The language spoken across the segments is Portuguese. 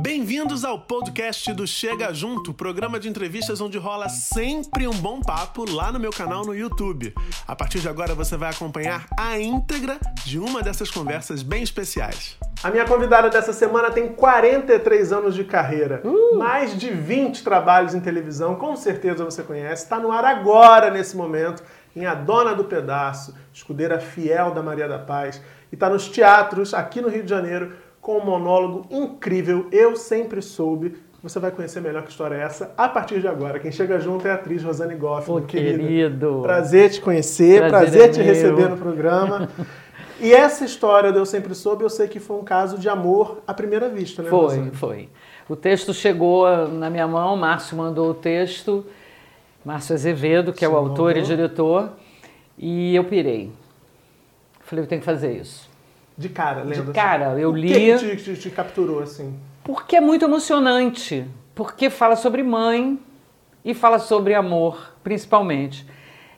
Bem-vindos ao podcast do Chega Junto, programa de entrevistas onde rola sempre um bom papo lá no meu canal no YouTube. A partir de agora você vai acompanhar a íntegra de uma dessas conversas bem especiais. A minha convidada dessa semana tem 43 anos de carreira, uh! mais de 20 trabalhos em televisão, com certeza você conhece, está no ar agora nesse momento, em A Dona do Pedaço, escudeira fiel da Maria da Paz, e está nos teatros aqui no Rio de Janeiro com um monólogo incrível, Eu Sempre Soube. Você vai conhecer melhor que história é essa a partir de agora. Quem chega junto é a atriz Rosane Goff, Pô, querido. Prazer te conhecer, prazer, prazer é te meu. receber no programa. e essa história do Eu Sempre Soube, eu sei que foi um caso de amor à primeira vista, né? Foi, Rosane? foi. O texto chegou na minha mão, Márcio mandou o texto, Márcio Azevedo, que é o autor mandou. e diretor, e eu pirei. Falei, eu tenho que fazer isso. De cara, lendo. De assim. cara, eu li. O que, te, te, te capturou assim? Porque é muito emocionante. Porque fala sobre mãe e fala sobre amor, principalmente.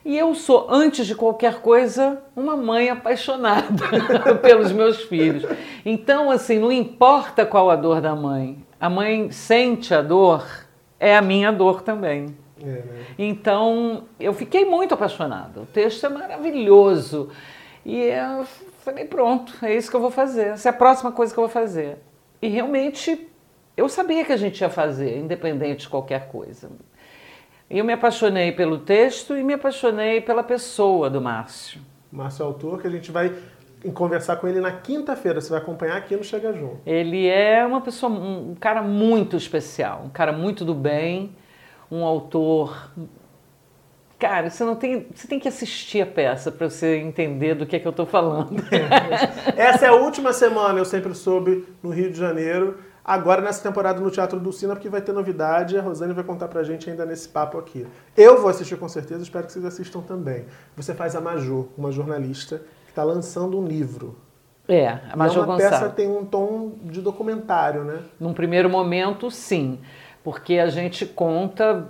E eu sou, antes de qualquer coisa, uma mãe apaixonada pelos meus filhos. Então, assim, não importa qual a dor da mãe, a mãe sente a dor, é a minha dor também. É, né? Então, eu fiquei muito apaixonada. O texto é maravilhoso. E eu falei, pronto, é isso que eu vou fazer. Essa é a próxima coisa que eu vou fazer. E realmente eu sabia que a gente ia fazer, independente de qualquer coisa. E eu me apaixonei pelo texto e me apaixonei pela pessoa do Márcio. Márcio é autor que a gente vai conversar com ele na quinta-feira. Você vai acompanhar aqui no Chega Junto. Ele é uma pessoa, um cara muito especial, um cara muito do bem, um autor Cara, você não tem, você tem que assistir a peça para você entender do que é que eu estou falando. Essa é a última semana, eu sempre soube, no Rio de Janeiro. Agora nessa temporada no Teatro do Sina, porque vai ter novidade, a Rosane vai contar pra gente ainda nesse papo aqui. Eu vou assistir com certeza, espero que vocês assistam também. Você faz a Major, uma jornalista que está lançando um livro. É, a Major e é uma Gonçalves. peça tem um tom de documentário, né? Num primeiro momento, sim porque a gente conta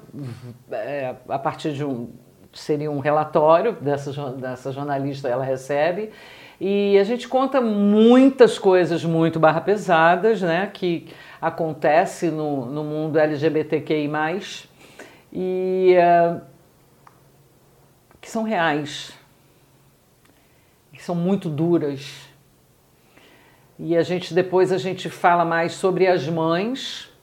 é, a partir de um seria um relatório dessa, dessa jornalista ela recebe e a gente conta muitas coisas muito barra pesadas né que acontece no, no mundo LGBTQI+, e uh, que são reais que são muito duras. E a gente depois a gente fala mais sobre as mães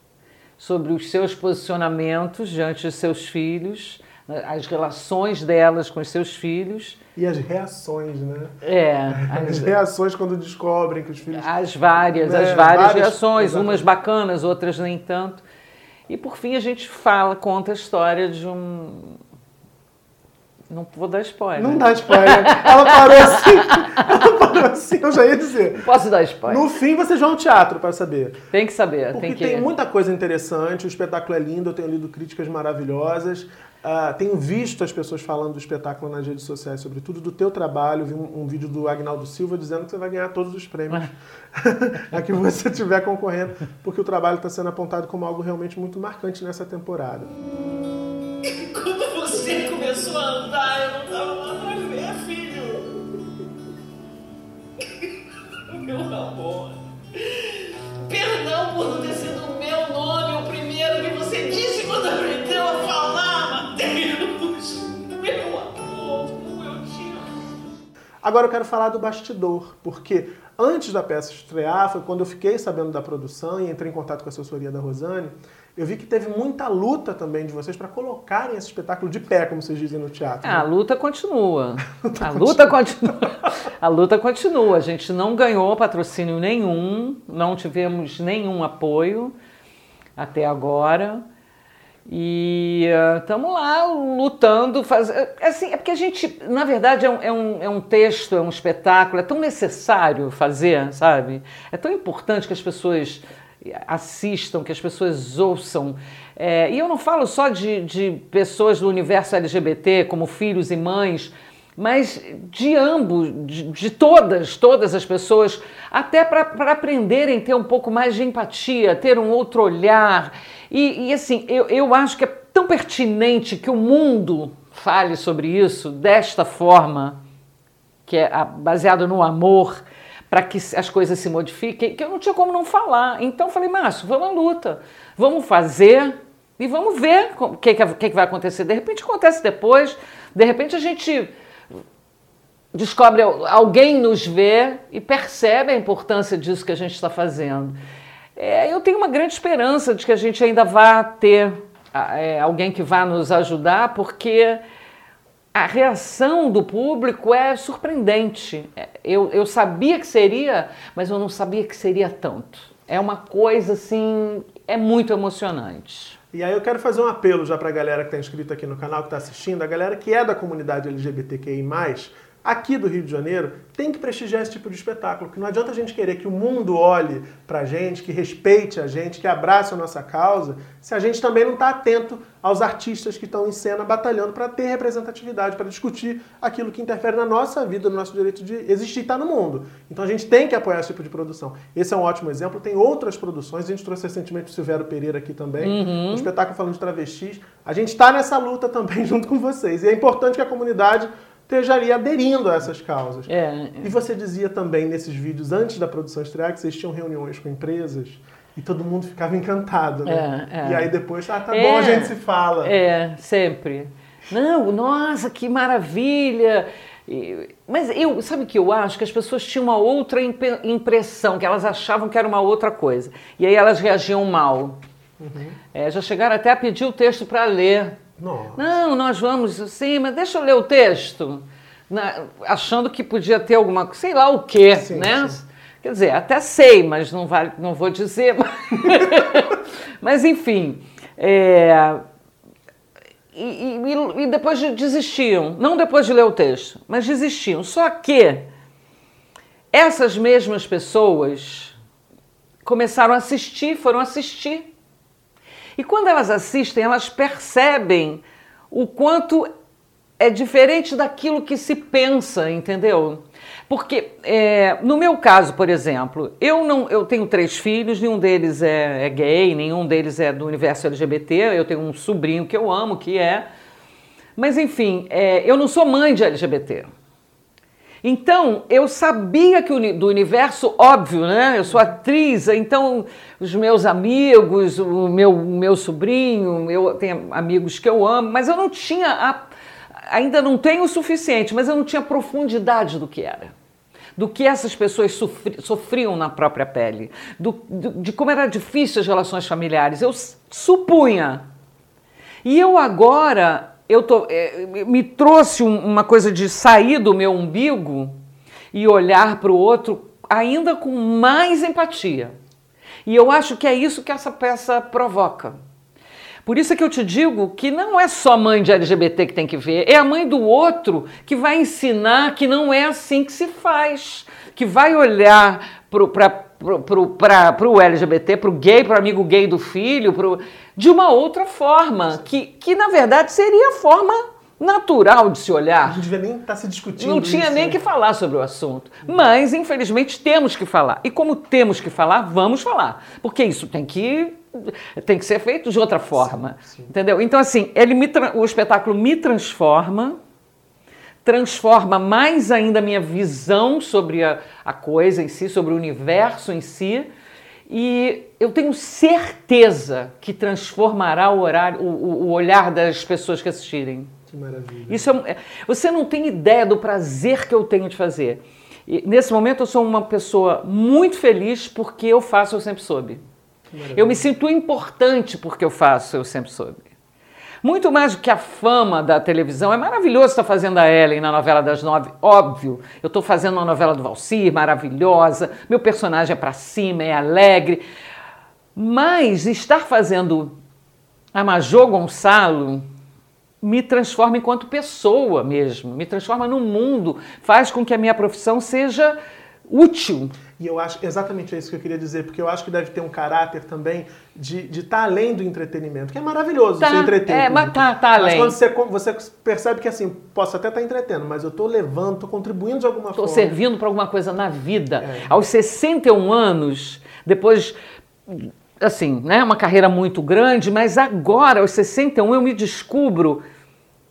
sobre os seus posicionamentos diante dos seus filhos, as relações delas com os seus filhos. E as reações, né? É. As, as reações quando descobrem que os filhos. As várias, né? as várias, várias reações, exatamente. umas bacanas, outras nem tanto. E por fim a gente fala, conta a história de um, não vou dar spoiler. Não dá spoiler. Ela parou assim. Ela parou assim, eu já ia dizer. Posso dar spoiler. No fim, vocês vão ao teatro para saber. Tem que saber. Porque tem, que... tem muita coisa interessante, o espetáculo é lindo, eu tenho lido críticas maravilhosas. Uh, tenho visto as pessoas falando do espetáculo nas redes sociais, sobretudo do teu trabalho. Vi um, um vídeo do Agnaldo Silva dizendo que você vai ganhar todos os prêmios a que você estiver concorrendo, porque o trabalho está sendo apontado como algo realmente muito marcante nessa temporada. Quando você começou a andar, eu não tava pra ver, filho. Meu amor. Perdão por não ter sido o meu nome o primeiro que você disse quando aprendeu a falar, Mateus. Meu amor, como eu te amo. Agora eu quero falar do bastidor, porque antes da peça estrear, foi quando eu fiquei sabendo da produção e entrei em contato com a assessoria da Rosane eu vi que teve muita luta também de vocês para colocarem esse espetáculo de pé, como vocês dizem no teatro. Né? A luta continua. a luta continua. a luta continua. A gente não ganhou patrocínio nenhum, não tivemos nenhum apoio até agora. E estamos uh, lá lutando. Faz... Assim, é porque a gente, na verdade, é um, é, um, é um texto, é um espetáculo, é tão necessário fazer, sabe? É tão importante que as pessoas assistam, que as pessoas ouçam. É, e eu não falo só de, de pessoas do universo LGBT, como filhos e mães, mas de ambos, de, de todas, todas as pessoas, até para aprenderem a ter um pouco mais de empatia, ter um outro olhar. E, e assim, eu, eu acho que é tão pertinente que o mundo fale sobre isso desta forma, que é baseado no amor, para que as coisas se modifiquem, que eu não tinha como não falar. Então falei, Márcio, vamos à luta, vamos fazer e vamos ver o que, que, que vai acontecer. De repente acontece depois, de repente a gente descobre, alguém nos vê e percebe a importância disso que a gente está fazendo. É, eu tenho uma grande esperança de que a gente ainda vá ter é, alguém que vá nos ajudar, porque a reação do público é surpreendente. É, eu, eu sabia que seria, mas eu não sabia que seria tanto. É uma coisa assim, é muito emocionante. E aí eu quero fazer um apelo já para a galera que está inscrita aqui no canal, que está assistindo, a galera que é da comunidade LGBTQI+, aqui do Rio de Janeiro tem que prestigiar esse tipo de espetáculo, porque não adianta a gente querer que o mundo olhe pra gente, que respeite a gente, que abrace a nossa causa, se a gente também não está atento aos artistas que estão em cena batalhando para ter representatividade, para discutir aquilo que interfere na nossa vida, no nosso direito de existir e estar tá no mundo. Então a gente tem que apoiar esse tipo de produção. Esse é um ótimo exemplo. Tem outras produções, a gente trouxe recentemente o Silvério Pereira aqui também, uhum. um espetáculo falando de travestis. A gente está nessa luta também junto com vocês. E é importante que a comunidade esteja ali aderindo a essas causas. É, é. E você dizia também nesses vídeos, antes da produção estrear, que vocês tinham reuniões com empresas e todo mundo ficava encantado, né? É, é. E aí depois, ah, tá bom, a gente se fala. É, sempre. Não, nossa, que maravilha! Mas eu, sabe o que eu acho? Que as pessoas tinham uma outra impressão, que elas achavam que era uma outra coisa. E aí elas reagiam mal. Uhum. É, já chegaram até a pedir o texto para ler. Nossa. Não, nós vamos, sim, mas deixa eu ler o texto. Na, achando que podia ter alguma sei lá o quê, sim, né? Sim. Quer dizer, até sei, mas não, não vou dizer. mas enfim. É, e, e, e, depois desistiam. Não depois de ler o texto, mas desistiam. Só que essas mesmas pessoas começaram a assistir, foram assistir e quando elas assistem, elas percebem o quanto é diferente daquilo que se pensa, entendeu? Porque é, no meu caso, por exemplo, eu não, eu tenho três filhos, nenhum deles é, é, gay, nenhum deles é do universo LGBT. Eu tenho um sobrinho que eu amo, que é, mas enfim, é, eu não sou mãe de LGBT. Então, eu sabia que do universo óbvio, né? Eu sou atriz, então os meus amigos, o meu, o meu sobrinho, eu tenho amigos que eu amo, mas eu não tinha, a, ainda não tenho o suficiente, mas eu não tinha profundidade do que era. Do que essas pessoas sofri, sofriam na própria pele, do, do, de como era difícil as relações familiares. Eu supunha. E eu agora eu tô, é, me trouxe uma coisa de sair do meu umbigo e olhar para o outro ainda com mais empatia. E eu acho que é isso que essa peça provoca. Por isso é que eu te digo que não é só mãe de LGBT que tem que ver, é a mãe do outro que vai ensinar que não é assim que se faz, que vai olhar para o LGBT, para o gay, para o amigo gay do filho, pro, de uma outra forma, que, que na verdade seria a forma natural de se olhar. A gente devia nem estar tá se discutindo. Não tinha isso, nem né? que falar sobre o assunto. Mas, infelizmente, temos que falar. E como temos que falar, vamos falar. Porque isso tem que tem que ser feito de outra forma. Sim, sim. Entendeu? Então, assim, ele me, o espetáculo me transforma transforma mais ainda a minha visão sobre a, a coisa em si, sobre o universo em si. E eu tenho certeza que transformará o, horário, o, o olhar das pessoas que assistirem. Que maravilha. Isso é, é, você não tem ideia do prazer que eu tenho de fazer. E, nesse momento eu sou uma pessoa muito feliz porque eu faço Eu Sempre Soube. Eu me sinto importante porque eu faço Eu Sempre Soube. Muito mais do que a fama da televisão. É maravilhoso estar fazendo a Ellen na novela das nove, óbvio. Eu estou fazendo uma novela do Valcir, maravilhosa. Meu personagem é para cima, é alegre. Mas estar fazendo a Major Gonçalo me transforma enquanto pessoa mesmo, me transforma no mundo, faz com que a minha profissão seja útil. E eu acho exatamente isso que eu queria dizer, porque eu acho que deve ter um caráter também de estar tá além do entretenimento, que é maravilhoso tá, você entreter. É, mas tá, tá além. Mas quando você, você percebe que assim, posso até estar tá entretendo, mas eu estou levando, estou contribuindo de alguma tô forma. Estou servindo para alguma coisa na vida. É. Aos 61 anos, depois assim, né, uma carreira muito grande, mas agora, aos 61, eu me descubro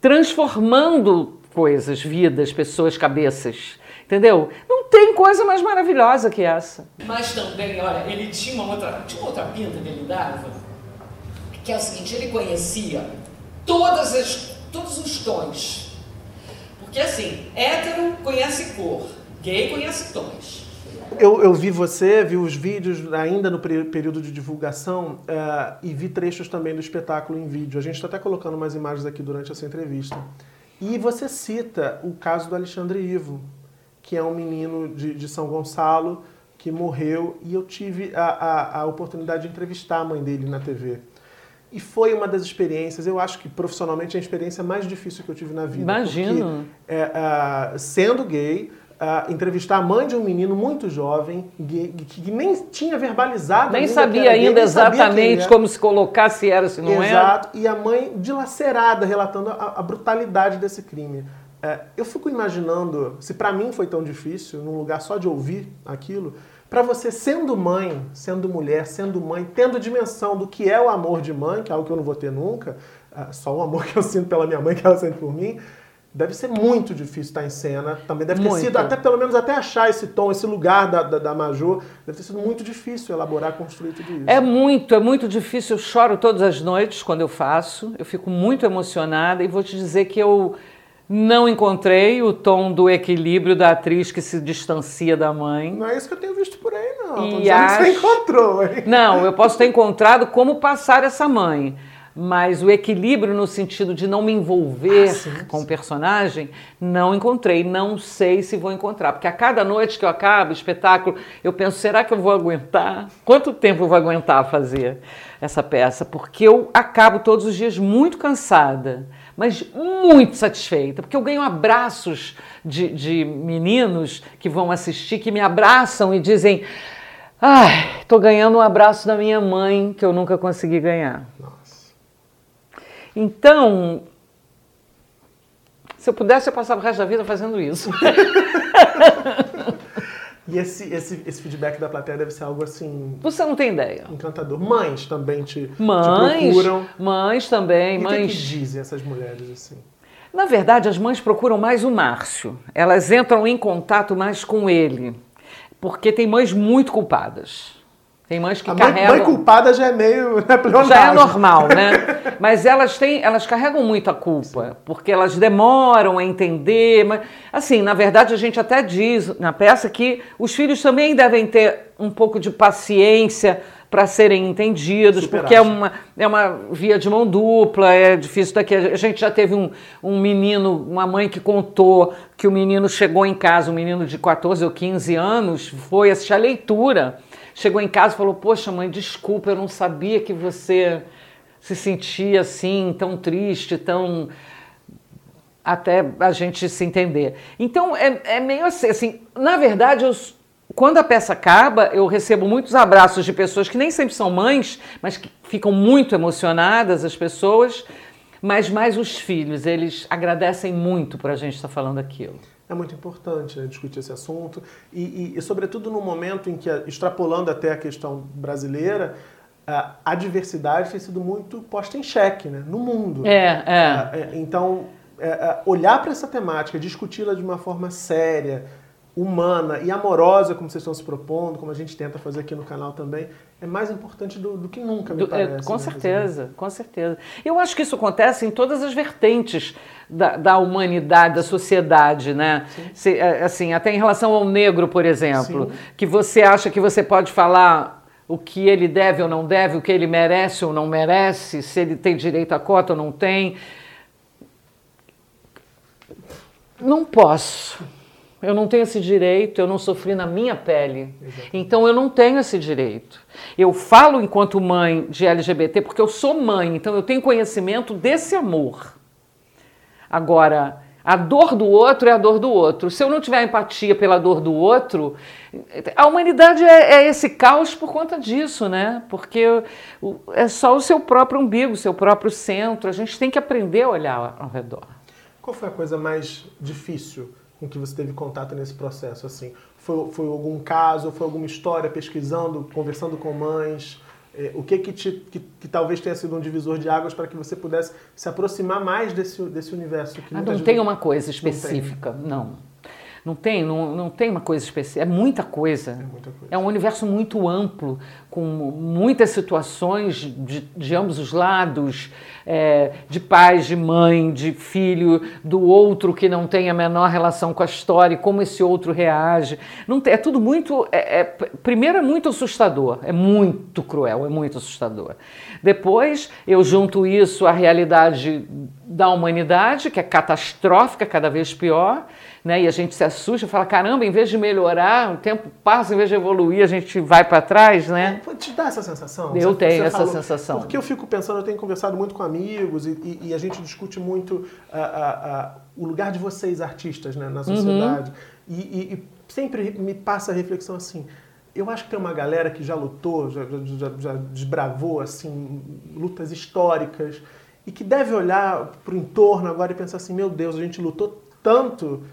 transformando coisas, vidas, pessoas, cabeças. Entendeu? Não tem coisa mais maravilhosa que essa. Mas também, olha, ele tinha uma outra, tinha uma outra pinta que ele dava, que é o seguinte, ele conhecia todas as, todos os tons. Porque assim, hétero conhece cor, gay conhece tons. Eu, eu vi você, vi os vídeos ainda no período de divulgação eh, e vi trechos também do espetáculo em vídeo. A gente está até colocando umas imagens aqui durante essa entrevista. E você cita o caso do Alexandre Ivo, que é um menino de, de São Gonçalo que morreu e eu tive a, a, a oportunidade de entrevistar a mãe dele na TV. E foi uma das experiências, eu acho que profissionalmente é a experiência mais difícil que eu tive na vida. Imagino. Porque, é, ah, sendo gay, ah, entrevistar a mãe de um menino muito jovem, gay, que, que nem tinha verbalizado Nem sabia gay, ainda nem exatamente como se colocar, se era, se não era. Exato. E a mãe dilacerada, relatando a, a brutalidade desse crime. É, eu fico imaginando, se pra mim foi tão difícil, num lugar só de ouvir aquilo, pra você sendo mãe, sendo mulher, sendo mãe, tendo dimensão do que é o amor de mãe, que é algo que eu não vou ter nunca, ah, só o amor que eu sinto pela minha mãe, que ela sente por mim, deve ser muito difícil estar em cena. Também deve ter Muito. sido, até pelo menos até achar esse tom, esse lugar da, da, da Major, deve ter sido muito difícil elaborar, construir tudo isso. É muito, é muito difícil. Eu choro todas as noites quando eu faço. Eu fico muito emocionada e vou te dizer que eu não encontrei o tom do equilíbrio da atriz que se distancia da mãe. Não é isso que eu tenho visto por aí, não. E que acho- você encontrou, hein? Não, eu posso ter encontrado como passar essa mãe. Mas o equilíbrio no sentido de não me envolver Ah, sim, com o personagem, não encontrei. Não sei se vou encontrar. Porque a cada noite que eu acabo o espetáculo, eu penso, será que eu vou aguentar? Quanto tempo eu vou aguentar fazer essa peça? Porque eu acabo todos os dias muito cansada, mas muito satisfeita. Porque eu ganho abraços de, de meninos que vão assistir, que me abraçam e dizem... Ai, tô ganhando um abraço da minha mãe que eu nunca consegui ganhar. Nossa. Então, se eu pudesse, eu passava o resto da vida fazendo isso. E esse, esse, esse feedback da plateia deve ser algo assim Você não tem ideia. encantador. Mães também te, te Mães, procuram. mães também, E o mães. que dizem essas mulheres assim? Na verdade, as mães procuram mais o Márcio. Elas entram em contato mais com ele. Porque tem mães muito culpadas. Tem mães que A mãe, carregam. mãe culpada já é meio né, já é normal, né? Mas elas têm, elas carregam muito a culpa, porque elas demoram a entender. Mas, assim, na verdade, a gente até diz na peça que os filhos também devem ter um pouco de paciência para serem entendidos, Super porque é uma, é uma via de mão dupla, é difícil daqui. A gente já teve um, um menino, uma mãe que contou que o menino chegou em casa, um menino de 14 ou 15 anos, foi assistir a leitura. Chegou em casa e falou: Poxa, mãe, desculpa, eu não sabia que você se sentia assim, tão triste, tão. até a gente se entender. Então é, é meio assim, assim, na verdade, eu, quando a peça acaba, eu recebo muitos abraços de pessoas que nem sempre são mães, mas que ficam muito emocionadas, as pessoas, mas mais os filhos, eles agradecem muito por a gente estar falando aquilo. É muito importante né, discutir esse assunto e, e- e, sobretudo, no momento em que, extrapolando até a questão brasileira, a, diversidade tem sido muito posta em xeque né, no mundo. É, é. É, é, Então, é, olhar para essa temática, discuti-la de uma forma séria, humana e amorosa, como vocês estão se propondo, como a gente tenta fazer aqui no canal também, é mais importante do, do que nunca, me Do- é, parece. com né, certeza, com certeza. Eu acho que isso acontece em todas as vertentes da, da humanidade, da sociedade, né? Se, é, assim, até em relação ao negro, por exemplo, Sim. que você acha que você pode falar o que ele deve ou não deve, o que ele merece ou não merece, se ele tem direito à cota ou não tem. Não posso. Eu não tenho esse direito, eu não sofri na minha pele. Então eu não tenho esse direito. Eu falo enquanto mãe de LGBT porque eu sou mãe, então eu tenho conhecimento desse amor. Agora, a dor do outro é a dor do outro. Se eu não tiver empatia pela dor do outro, a humanidade é, é esse caos por conta disso, né? Porque é só o seu próprio umbigo, o seu próprio centro. A gente tem que aprender a olhar ao redor. Qual foi a coisa mais difícil com que você teve contato nesse processo? Assim, foi, foi algum caso, foi alguma história pesquisando, conversando com mães? É, o que que, te, que que talvez tenha sido um divisor de águas para que você pudesse se aproximar mais desse, desse universo? Que Ah, não tem uma coisa específica, não. Não tem, não, não tem uma coisa especial. É muita coisa. É, muita coisa. é um universo muito amplo, com muitas situações de, de ambos os lados, é, de pais, de mãe, de filho, do outro que não tem a menor relação com a história, e como esse outro reage. Não tem, é tudo muito. É, é, primeiro é muito assustador, é muito cruel, é muito assustador. Depois eu junto isso à realidade da humanidade, que é catastrófica, cada vez pior né? E a gente se assusta, fala, caramba, em vez de melhorar, o tempo passa, em vez de evoluir, a gente vai para trás, né? É, te dá essa sensação? Eu você, tenho você essa falou, sensação. Porque eu fico pensando, eu tenho conversado muito com amigos e, e, e a gente discute muito o lugar de vocês, artistas, né, na sociedade. Uhum. E, e, sempre me passa a reflexão assim, eu acho que tem uma galera que já lutou, já, já, já desbravou assim, lutas históricas e que deve olhar para o entorno agora e pensar assim, meu Deus, a gente lutou tanto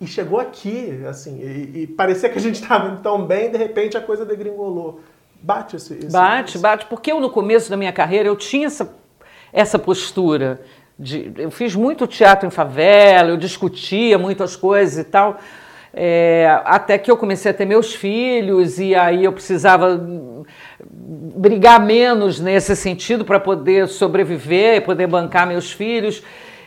e chegou aqui, assim, e, e parecia que a gente estava tão bem, de repente a coisa degringolou. Bate esse, esse Bate, esse... bate, porque eu no começo da minha carreira eu tinha essa, essa postura. De, eu fiz muito teatro em favela, eu discutia muitas coisas e tal. É, até que eu comecei a ter meus filhos e aí eu precisava brigar menos nesse sentido para poder sobreviver, poder bancar meus filhos.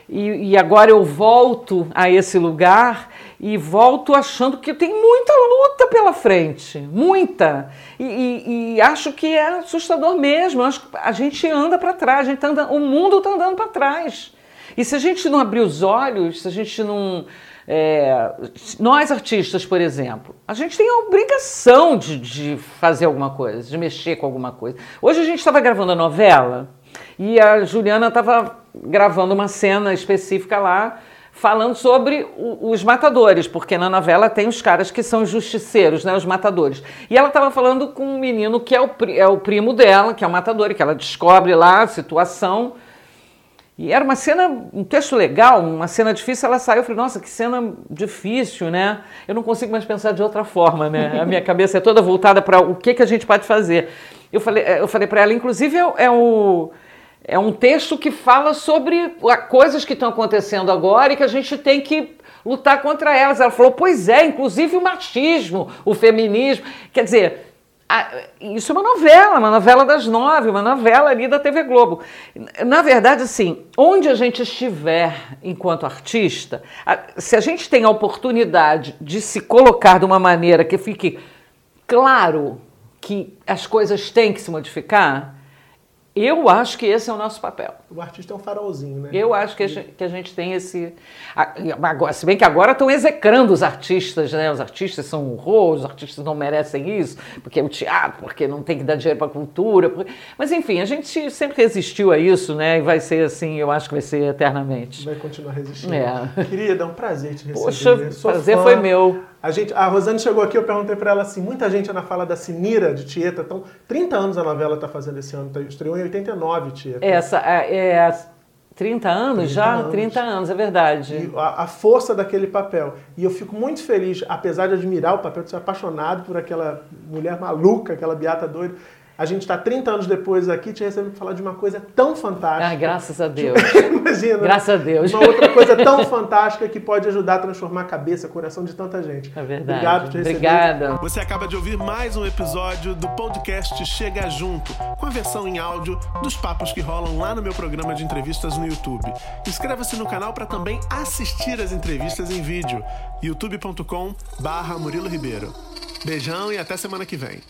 E, e, agora eu volto a esse lugar e volto achando que tem muita luta pela frente, muita. E, e, e acho que é assustador mesmo. acho que a gente anda para trás, gente tá andando, o mundo está andando para trás. E se a gente não abrir os olhos, se a gente não. É, nós artistas, por exemplo, a gente tem a obrigação de, de fazer alguma coisa, de mexer com alguma coisa. Hoje a gente estava gravando a novela e a Juliana estava gravando uma cena específica lá falando sobre o, os matadores, porque na novela tem os caras que são justiceiros, né, os matadores. E ela estava falando com um menino que é o, é o primo dela, que é o matador, e que ela descobre lá a situação. E era uma cena, um texto legal, uma cena difícil. Ela saiu, eu falei, nossa, que cena difícil, né? Eu não consigo mais pensar de outra forma, né? A minha cabeça é toda voltada para o que, que a gente pode fazer. Eu falei, eu falei para ela, inclusive, é, é o é um texto que fala sobre coisas que estão acontecendo agora e que a gente tem que lutar contra elas. Ela falou, pois é, inclusive o machismo, o feminismo. Quer dizer, isso é uma novela, uma novela das nove, uma novela ali da TV Globo. Na verdade, assim, onde a gente estiver enquanto artista, se a gente tem a oportunidade de se colocar de uma maneira que fique claro que as coisas têm que se modificar, eu acho que esse é o nosso papel. O artista é um farolzinho, né? Eu acho que a gente, que a gente tem esse. Agora, se bem que agora estão execrando os artistas, né? Os artistas são um horror, os artistas não merecem isso, porque é o teatro, porque não tem que dar dinheiro para a cultura. Porque... Mas enfim, a gente sempre resistiu a isso, né? E vai ser assim, eu acho que vai ser eternamente. Vai continuar resistindo. É. Querida, é um prazer te receber. Poxa, Sou prazer fã. foi meu. A, gente, a Rosane chegou aqui, eu perguntei para ela assim, muita gente na fala da Sinira de Tieta, então 30 anos a novela está fazendo esse ano, tá, estreou em 89 Tieta. Essa, é, é 30 anos 30 já? Anos. 30 anos, é verdade. A, a, força daquele papel. E eu fico muito feliz, apesar de admirar o papel, de ser apaixonado por aquela mulher maluca, aquela beata doida. A gente está 30 anos depois aqui te recebendo para falar de uma coisa tão fantástica. Ai, graças a Deus. Imagina. Graças a Deus. Uma outra coisa tão fantástica que pode ajudar a transformar a cabeça, o coração de tanta gente. É verdade. Obrigado por te receber. Obrigada. Você acaba de ouvir mais um episódio do podcast Chega Junto, com a versão em áudio dos papos que rolam lá no meu programa de entrevistas no YouTube. Inscreva-se no canal para também assistir as entrevistas em vídeo. youtube.com/murilo Ribeiro. Beijão e até semana que vem.